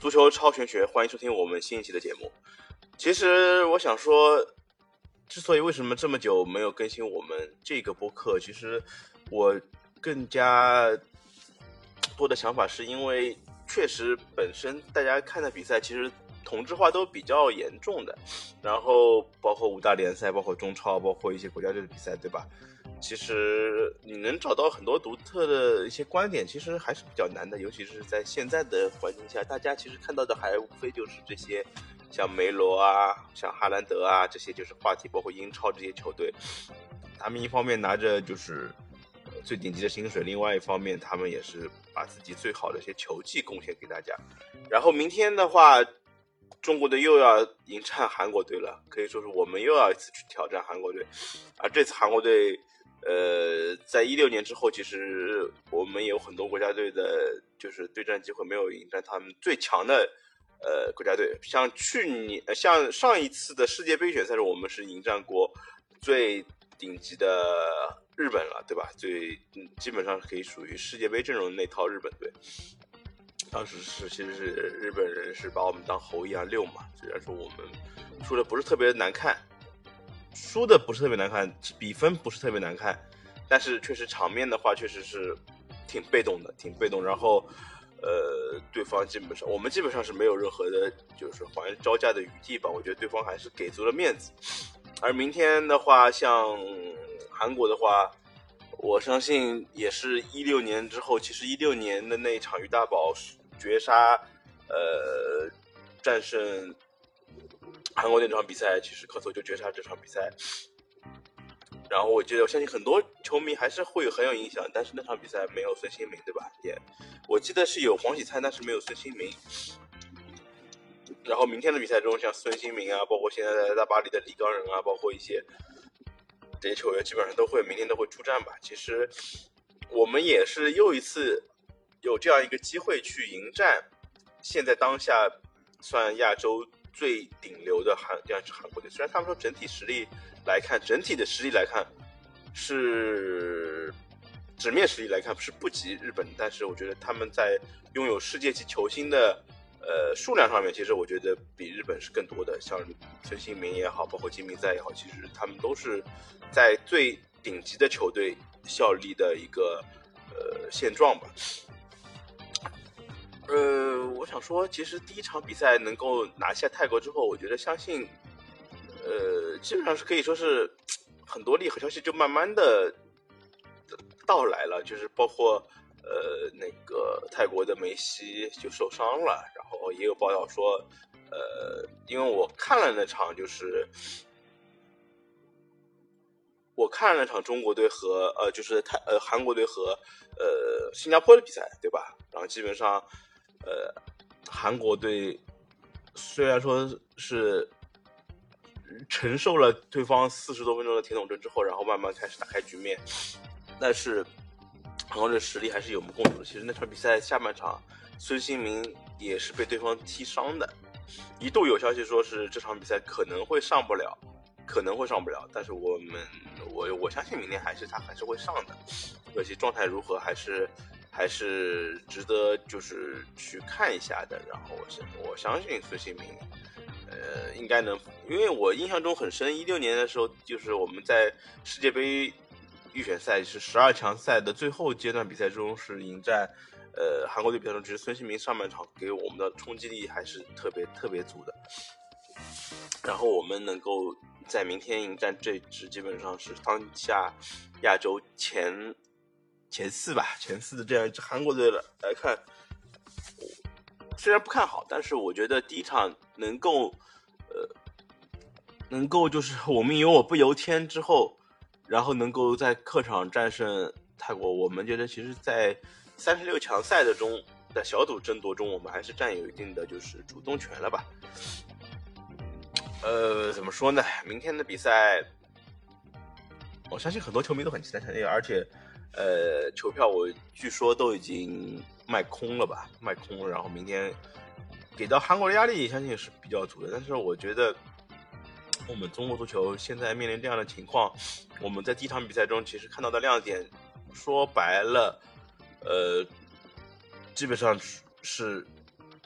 足球超玄学，欢迎收听我们新一期的节目。其实我想说，之所以为什么这么久没有更新我们这个播客，其实我更加多的想法是因为，确实本身大家看的比赛其实同质化都比较严重的，然后包括五大联赛，包括中超，包括一些国家队的比赛，对吧？其实你能找到很多独特的一些观点，其实还是比较难的，尤其是在现在的环境下，大家其实看到的还无非就是这些，像梅罗啊，像哈兰德啊，这些就是话题，包括英超这些球队，他们一方面拿着就是最顶级的薪水，另外一方面他们也是把自己最好的一些球技贡献给大家。然后明天的话，中国队又要迎战韩国队了，可以说是我们又要一次去挑战韩国队，而这次韩国队。呃，在一六年之后，其实我们有很多国家队的，就是对战机会没有迎战他们最强的呃国家队。像去年，像上一次的世界杯预选赛时，我们是迎战过最顶级的日本了，对吧？最基本上可以属于世界杯阵容那套日本队。当时是其实是日本人是把我们当猴一样遛嘛，虽然说我们输的不是特别难看。输的不是特别难看，比分不是特别难看，但是确实场面的话，确实是挺被动的，挺被动。然后，呃，对方基本上，我们基本上是没有任何的，就是还招架的余地吧。我觉得对方还是给足了面子。而明天的话，像韩国的话，我相信也是一六年之后，其实一六年的那一场于大宝绝杀，呃，战胜。韩国那场比赛，其实科索就绝杀这场比赛。然后我觉得，我相信很多球迷还是会很有影响。但是那场比赛没有孙兴民，对吧？也，我记得是有黄喜灿，但是没有孙兴民。然后明天的比赛中，像孙兴民啊，包括现在在大巴黎的李刚仁啊，包括一些这些球员，基本上都会明天都会出战吧。其实我们也是又一次有这样一个机会去迎战现在当下算亚洲。最顶流的韩这样是韩国队，虽然他们说整体实力来看，整体的实力来看是纸面实力来看是不及日本，但是我觉得他们在拥有世界级球星的呃数量上面，其实我觉得比日本是更多的。像孙兴民也好，包括金明在也好，其实他们都是在最顶级的球队效力的一个呃现状吧。呃，我想说，其实第一场比赛能够拿下泰国之后，我觉得相信，呃，基本上是可以说是很多利好消息就慢慢的到来了，就是包括呃那个泰国的梅西就受伤了，然后也有报道说，呃，因为我看了那场，就是我看了那场中国队和呃就是泰呃韩国队和呃新加坡的比赛，对吧？然后基本上。呃，韩国队虽然说是承受了对方四十多分钟的铁桶阵之后，然后慢慢开始打开局面，但是韩国队实力还是有目共睹的。其实那场比赛下半场，孙兴民也是被对方踢伤的，一度有消息说是这场比赛可能会上不了，可能会上不了。但是我们我我相信明天还是他还是会上的，可惜状态如何还是。还是值得就是去看一下的。然后我相我相信孙兴民，呃，应该能，因为我印象中很深，一六年的时候，就是我们在世界杯预选赛是十二强赛的最后阶段比赛中是迎战呃韩国队比赛中，其实孙兴民上半场给我们的冲击力还是特别特别足的。然后我们能够在明天迎战这支基本上是当下亚洲前。前四吧，前四的这样一支韩国队来看，虽然不看好，但是我觉得第一场能够，呃，能够就是 我们有我不由天之后，然后能够在客场战胜泰国，我们觉得其实，在三十六强赛的中，在小组争夺中，我们还是占有一定的就是主动权了吧。呃，怎么说呢？明天的比赛，我相信很多球迷都很期待，而且。呃，球票我据说都已经卖空了吧，卖空了。然后明天给到韩国的压力，相信是比较足的。但是我觉得，我们中国足球现在面临这样的情况，我们在第一场比赛中其实看到的亮点，说白了，呃，基本上是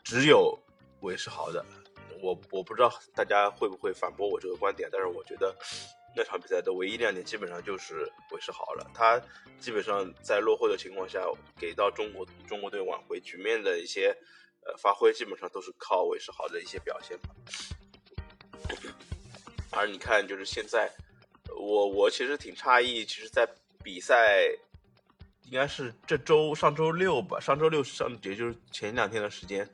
只有韦世豪的。我我不知道大家会不会反驳我这个观点，但是我觉得那场比赛的唯一亮点基本上就是韦世豪了。他基本上在落后的情况下，给到中国中国队挽回局面的一些呃发挥，基本上都是靠韦世豪的一些表现吧。而你看，就是现在，我我其实挺诧异，其实，在比赛应该是这周上周六吧，上周六上也就是前两天的时间。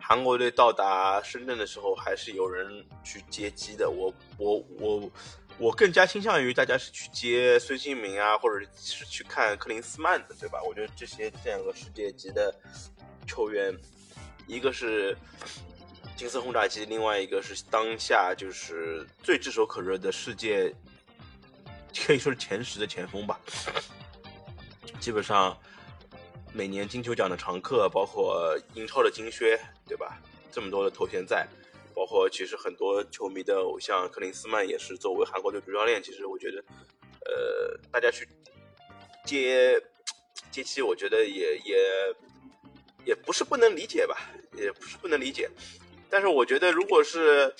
韩国队到达深圳的时候，还是有人去接机的。我我我我更加倾向于大家是去接孙兴民啊，或者是去看克林斯曼的，对吧？我觉得这些这两个世界级的球员，一个是金色轰炸机，另外一个是当下就是最炙手可热的世界，可以说是前十的前锋吧。基本上。每年金球奖的常客，包括英超的金靴，对吧？这么多的头衔在，包括其实很多球迷的偶像克林斯曼也是作为韩国队主教练。其实我觉得，呃，大家去接接机，我觉得也也也不是不能理解吧，也不是不能理解。但是我觉得，如果是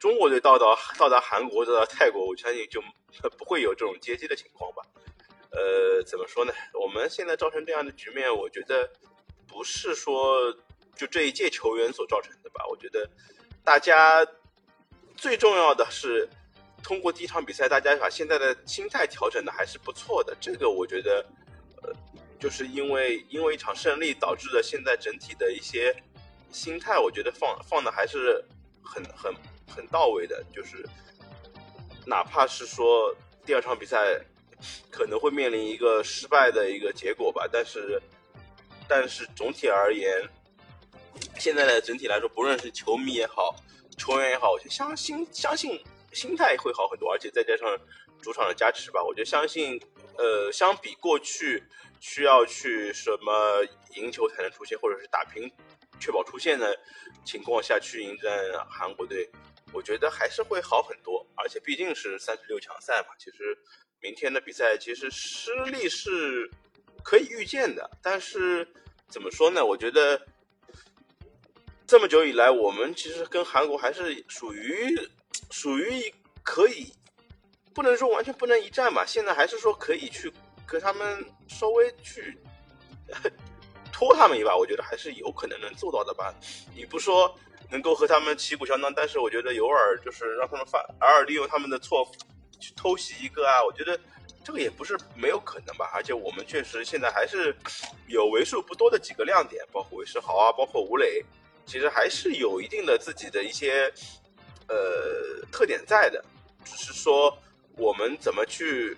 中国队到达到达韩国、到达泰国，我相信就不会有这种接机的情况吧。呃，怎么说呢？我们现在造成这样的局面，我觉得不是说就这一届球员所造成的吧。我觉得大家最重要的是通过第一场比赛，大家把现在的心态调整的还是不错的。这个我觉得，呃，就是因为因为一场胜利导致的现在整体的一些心态，我觉得放放的还是很很很到位的。就是哪怕是说第二场比赛。可能会面临一个失败的一个结果吧，但是，但是总体而言，现在的整体来说，不论是球迷也好，球员也好，我就相信相信心态会好很多，而且再加上主场的加持吧，我就相信，呃，相比过去需要去什么赢球才能出线，或者是打平确保出线的情况下去迎战韩国队，我觉得还是会好很多，而且毕竟是三十六强赛嘛，其实。明天的比赛其实失利是可以预见的，但是怎么说呢？我觉得这么久以来，我们其实跟韩国还是属于属于可以，不能说完全不能一战吧。现在还是说可以去跟他们稍微去 拖他们一把，我觉得还是有可能能做到的吧。你不说能够和他们旗鼓相当，但是我觉得偶尔就是让他们犯，偶尔利用他们的错。去偷袭一个啊，我觉得这个也不是没有可能吧。而且我们确实现在还是有为数不多的几个亮点，包括韦世豪啊，包括吴磊，其实还是有一定的自己的一些呃特点在的。只是说我们怎么去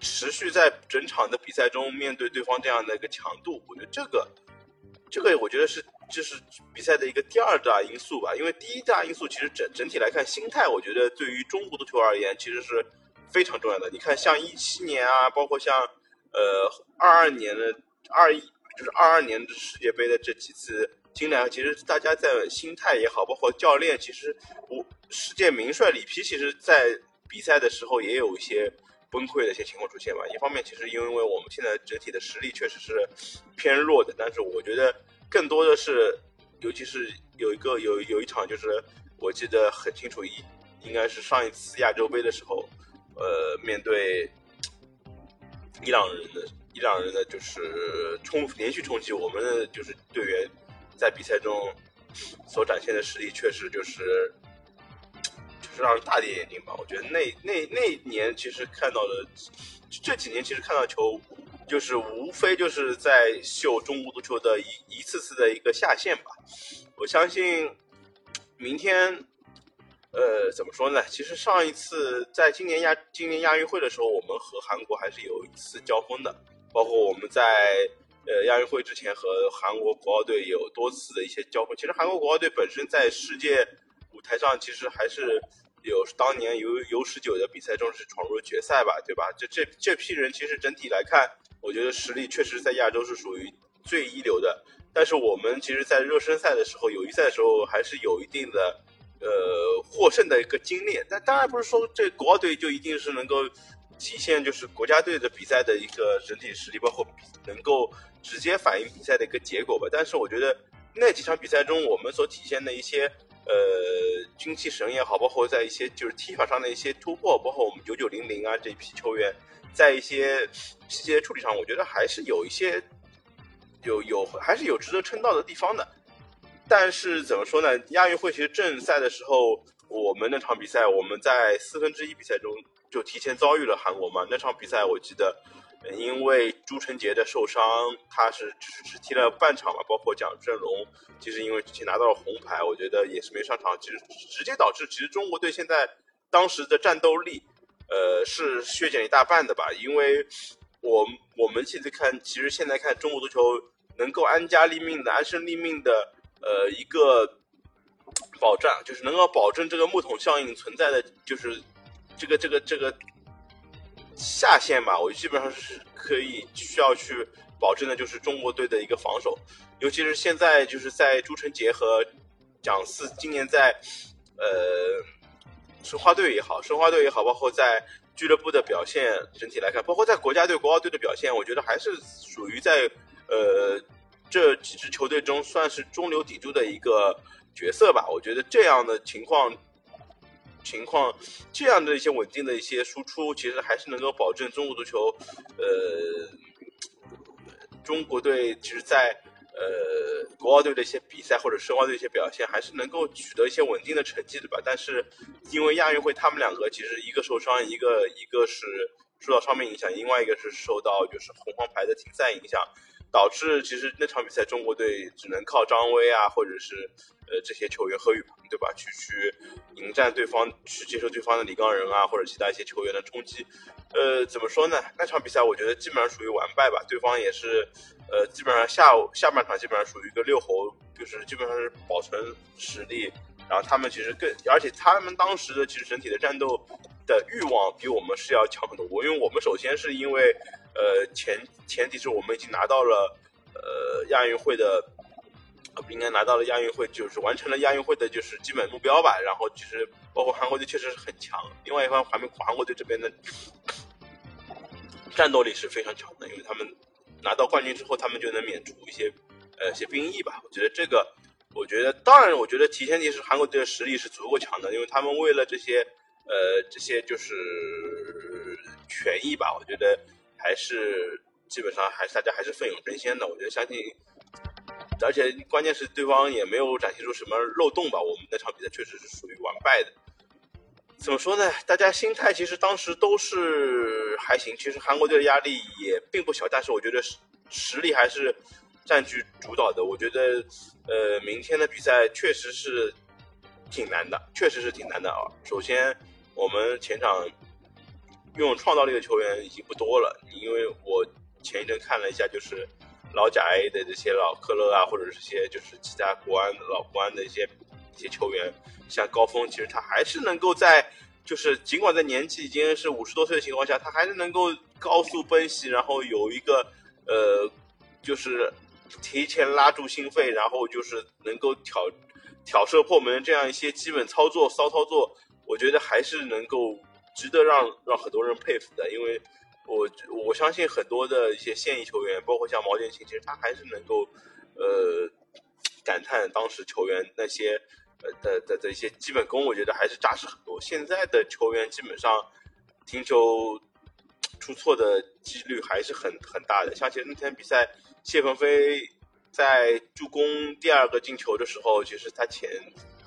持续在整场的比赛中面对对方这样的一个强度，我觉得这个这个我觉得是。这是比赛的一个第二大因素吧，因为第一大因素其实整整体来看，心态我觉得对于中国足球而言其实是非常重要的。你看，像一七年啊，包括像呃二二年的二一，就是二二年的世界杯的这几次经历，其实大家在心态也好，包括教练，其实我世界名帅里皮，其实在比赛的时候也有一些崩溃的一些情况出现吧。一方面，其实因为我们现在整体的实力确实是偏弱的，但是我觉得。更多的是，尤其是有一个有有一场，就是我记得很清楚，一应该是上一次亚洲杯的时候，呃，面对伊朗人的伊朗人的就是冲连续冲击，我们的就是队员在比赛中所展现的实力，确实就是就是让人大跌眼镜吧。我觉得那那那年其实看到的这几年，其实看到球。就是无非就是在秀中国足球的一一次次的一个下限吧。我相信明天，呃，怎么说呢？其实上一次在今年亚今年亚运会的时候，我们和韩国还是有一次交锋的。包括我们在呃亚运会之前和韩国国奥队有多次的一些交锋。其实韩国国奥队本身在世界舞台上，其实还是有当年有有十九的比赛中是闯入决赛吧，对吧？这这这批人其实整体来看。我觉得实力确实在亚洲是属于最一流的，但是我们其实，在热身赛的时候、友谊赛的时候，还是有一定的呃获胜的一个经历。但当然不是说这国奥队就一定是能够体现就是国家队的比赛的一个整体实力，包括能够直接反映比赛的一个结果吧。但是我觉得那几场比赛中我们所体现的一些呃精气神也好，包括在一些就是踢法上的一些突破，包括我们九九零零啊这一批球员在一些细节处理上，我觉得还是有一些有有还是有值得称道的地方的。但是怎么说呢？亚运会其实正赛的时候，我们那场比赛我们在四分之一比赛中就提前遭遇了韩国嘛。那场比赛我记得。因为朱晨杰的受伤，他是只只踢了半场嘛，包括蒋振龙，其实因为之前拿到了红牌，我觉得也是没上场，其实直接导致其实中国队现在当时的战斗力，呃，是削减一大半的吧。因为我我们现在看，其实现在看中国足球能够安家立命的、安身立命的，呃，一个保障就是能够保证这个木桶效应存在的，就是这个这个这个。下限吧，我基本上是可以需要去保证的，就是中国队的一个防守，尤其是现在就是在朱晨杰和蒋四今年在呃申花队也好，申花队也好，包括在俱乐部的表现整体来看，包括在国家队、国奥队的表现，我觉得还是属于在呃这几支球队中算是中流砥柱的一个角色吧。我觉得这样的情况。情况这样的一些稳定的一些输出，其实还是能够保证中国足球，呃，中国队其实，在呃国奥队的一些比赛或者申花队一些表现，还是能够取得一些稳定的成绩的吧。但是因为亚运会他们两个其实一个受伤，一个一个是受到伤病影响，另外一个是受到就是红黄牌的停赛影响。导致其实那场比赛中国队只能靠张威啊，或者是呃这些球员何雨鹏对吧，去去迎战对方，去接受对方的李刚仁啊或者其他一些球员的冲击。呃，怎么说呢？那场比赛我觉得基本上属于完败吧。对方也是呃基本上下下半场基本上属于一个六猴，就是基本上是保存实力。然后他们其实更，而且他们当时的其实整体的战斗的欲望比我们是要强很多。因为我们首先是因为。呃，前前提是我们已经拿到了呃亚运会的，应该拿到了亚运会，就是完成了亚运会的就是基本目标吧。然后其实包括韩国队确实是很强，另外一方韩韩国队这边的战斗力是非常强的，因为他们拿到冠军之后，他们就能免除一些呃一些兵役吧。我觉得这个，我觉得当然，我觉得提前提是韩国队的实力是足够强的，因为他们为了这些呃这些就是权益吧，我觉得。还是基本上还是大家还是奋勇争先的，我觉得相信，而且关键是对方也没有展现出什么漏洞吧。我们那场比赛确实是属于完败的。怎么说呢？大家心态其实当时都是还行。其实韩国队的压力也并不小，但是我觉得实实力还是占据主导的。我觉得，呃，明天的比赛确实是挺难的，确实是挺难的啊。首先，我们前场。拥有创造力的球员已经不多了，因为我前一阵看了一下，就是老甲 A 的这些老科勒啊，或者是些就是其他国安的老国安的一些一些球员，像高峰，其实他还是能够在，就是尽管在年纪已经是五十多岁的情况下，他还是能够高速奔袭，然后有一个呃，就是提前拉住心肺，然后就是能够挑挑射破门这样一些基本操作骚操作，我觉得还是能够。值得让让很多人佩服的，因为我我相信很多的一些现役球员，包括像毛剑卿，其实他还是能够呃感叹当时球员那些呃的的的一些基本功，我觉得还是扎实很多。现在的球员基本上停球出错的几率还是很很大的。像其实那天比赛，谢鹏飞在助攻第二个进球的时候，其实他前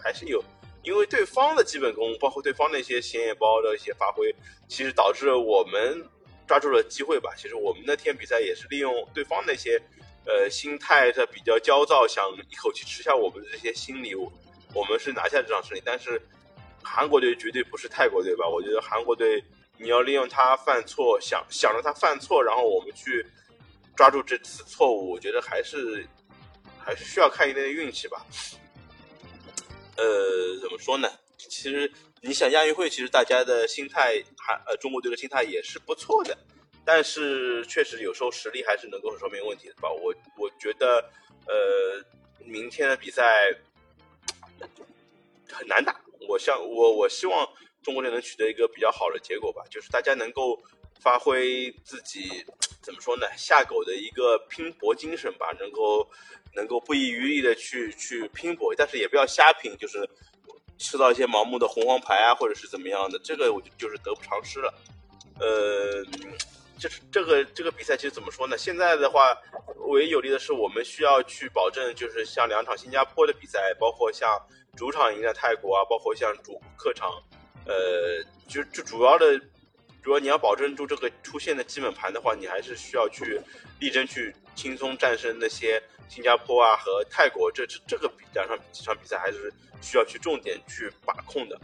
还是有。因为对方的基本功，包括对方的一些显眼包的一些发挥，其实导致我们抓住了机会吧。其实我们那天比赛也是利用对方那些呃心态的比较焦躁，想一口气吃下我们的这些心理，我们是拿下这场胜利。但是韩国队绝对不是泰国队吧？我觉得韩国队你要利用他犯错，想想着他犯错，然后我们去抓住这次错误，我觉得还是还是需要看一定的运气吧。呃，怎么说呢？其实你想亚运会，其实大家的心态还呃，中国队的心态也是不错的，但是确实有时候实力还是能够说明问题的吧。我我觉得，呃，明天的比赛很难打。我像我我希望中国队能取得一个比较好的结果吧，就是大家能够发挥自己怎么说呢？下狗的一个拼搏精神吧，能够能够不遗余力的去去拼搏，但是也不要瞎拼，就是吃到一些盲目的红黄牌啊，或者是怎么样的，这个我就就是得不偿失了。呃，就是这个这个比赛其实怎么说呢？现在的话，唯一有利的是我们需要去保证，就是像两场新加坡的比赛，包括像主场赢在泰国啊，包括像主客场，呃，就就主要的。如果你要保证住这个出现的基本盘的话，你还是需要去力争去轻松战胜那些新加坡啊和泰国，这这这个比两场几场比赛还是需要去重点去把控的。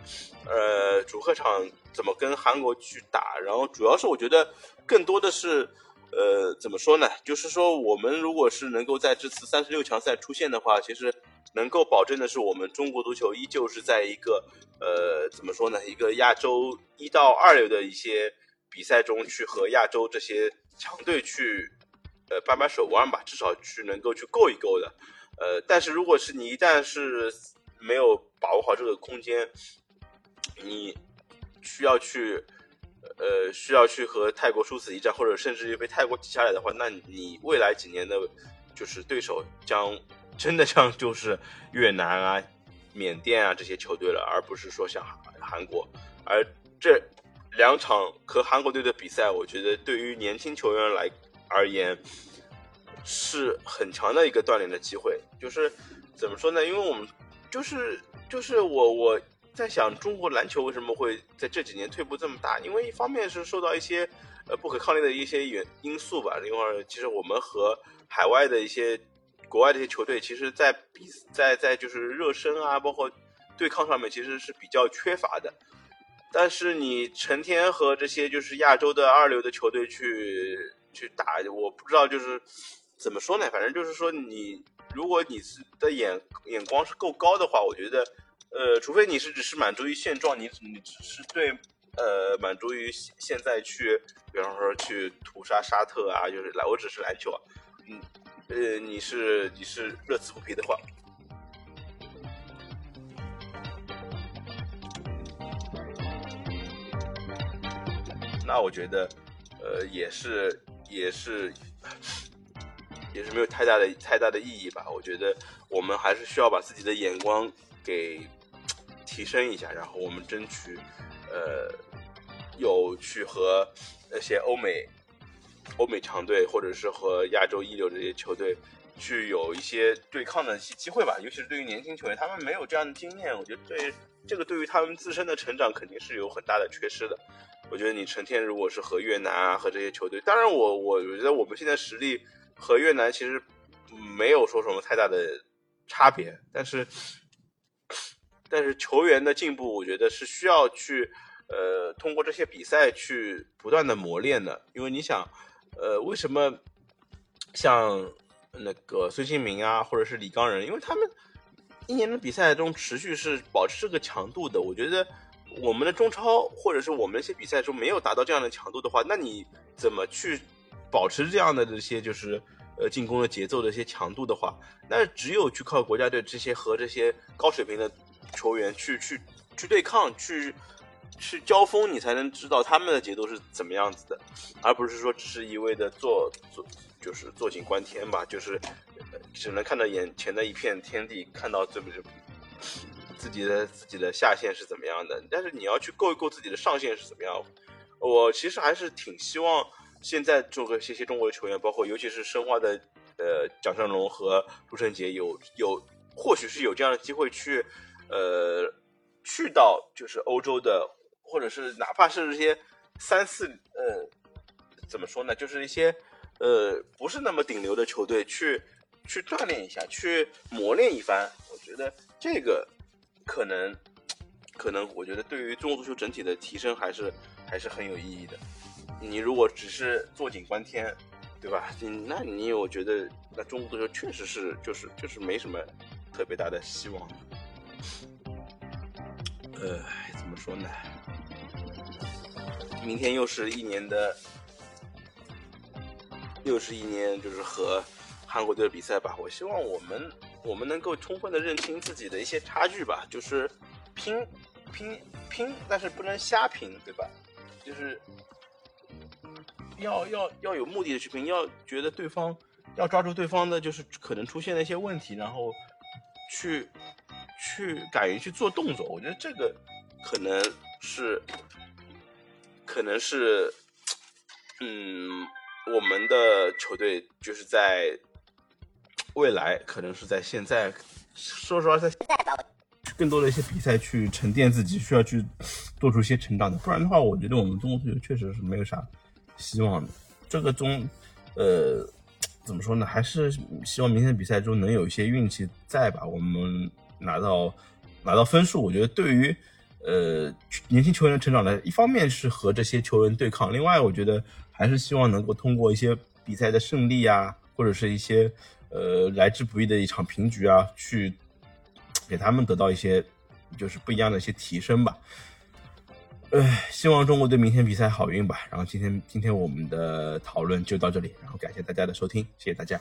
呃，主客场怎么跟韩国去打？然后主要是我觉得更多的是，呃，怎么说呢？就是说我们如果是能够在这次三十六强赛出现的话，其实。能够保证的是，我们中国足球依旧是在一个呃，怎么说呢？一个亚洲一到二流的一些比赛中去和亚洲这些强队去呃掰掰手腕吧，至少去能够去够一够的。呃，但是如果是你一旦是没有把握好这个空间，你需要去呃需要去和泰国殊死一战，或者甚至于被泰国挤下来的话，那你未来几年的就是对手将。真的像就是越南啊、缅甸啊这些球队了，而不是说像韩国。而这两场和韩国队的比赛，我觉得对于年轻球员来而言是很强的一个锻炼的机会。就是怎么说呢？因为我们就是就是我我在想，中国篮球为什么会在这几年退步这么大？因为一方面是受到一些呃不可抗力的一些原因素吧。另外，其实我们和海外的一些。国外这些球队，其实，在比在在就是热身啊，包括对抗上面，其实是比较缺乏的。但是你成天和这些就是亚洲的二流的球队去去打，我不知道就是怎么说呢？反正就是说，你如果你是的眼眼光是够高的话，我觉得，呃，除非你是只是满足于现状，你你只是对呃满足于现在去，比方说去屠杀沙特啊，就是来我只是篮球啊，嗯。呃，你是你是乐此不疲的话，那我觉得，呃，也是也是也是没有太大的太大的意义吧。我觉得我们还是需要把自己的眼光给提升一下，然后我们争取呃有去和那些欧美。欧美强队，或者是和亚洲一流这些球队，去有一些对抗的一些机会吧。尤其是对于年轻球员，他们没有这样的经验，我觉得对这个对于他们自身的成长肯定是有很大的缺失的。我觉得你成天如果是和越南啊和这些球队，当然我我我觉得我们现在实力和越南其实没有说什么太大的差别，但是但是球员的进步，我觉得是需要去呃通过这些比赛去不断的磨练的，因为你想。呃，为什么像那个孙兴民啊，或者是李刚仁，因为他们一年的比赛中持续是保持这个强度的。我觉得我们的中超或者是我们一些比赛中没有达到这样的强度的话，那你怎么去保持这样的这些就是呃进攻的节奏的一些强度的话，那只有去靠国家队这些和这些高水平的球员去去去对抗去。去交锋，你才能知道他们的节奏是怎么样子的，而不是说只是一味的做做，就是坐井观天吧，就是只能看到眼前的一片天地，看到这么就自己的自己的下限是怎么样的。但是你要去够一够自己的上限是怎么样。我其实还是挺希望现在做个这些中国的球员，包括尤其是申花的呃蒋胜龙和朱晨杰，有有或许是有这样的机会去呃去到就是欧洲的。或者是哪怕是这些三四呃，怎么说呢？就是一些呃不是那么顶流的球队去去锻炼一下，去磨练一番。我觉得这个可能可能，我觉得对于中国足球整体的提升还是还是很有意义的。你如果只是坐井观天，对吧？你那你我觉得那中国足球确实是就是就是没什么特别大的希望。呃，怎么说呢？明天又是一年的，又是一年，就是和韩国队的比赛吧。我希望我们我们能够充分的认清自己的一些差距吧，就是拼拼拼，但是不能瞎拼，对吧？就是要要要有目的的去拼，要觉得对方要抓住对方的就是可能出现的一些问题，然后去去敢于去做动作。我觉得这个可能是可能是嗯，我们的球队就是在未来，可能是在现在，说实话，在现在吧。更多的一些比赛去沉淀自己，需要去做出一些成长的，不然的话，我觉得我们中国足球确实是没有啥希望的。这个中，呃，怎么说呢？还是希望明天比赛中能有一些运气在吧？我们拿到拿到分数，我觉得对于呃年轻球员的成长呢，一方面是和这些球员对抗，另外我觉得还是希望能够通过一些比赛的胜利啊，或者是一些呃来之不易的一场平局啊，去。给他们得到一些，就是不一样的一些提升吧。唉，希望中国队明天比赛好运吧。然后今天今天我们的讨论就到这里，然后感谢大家的收听，谢谢大家。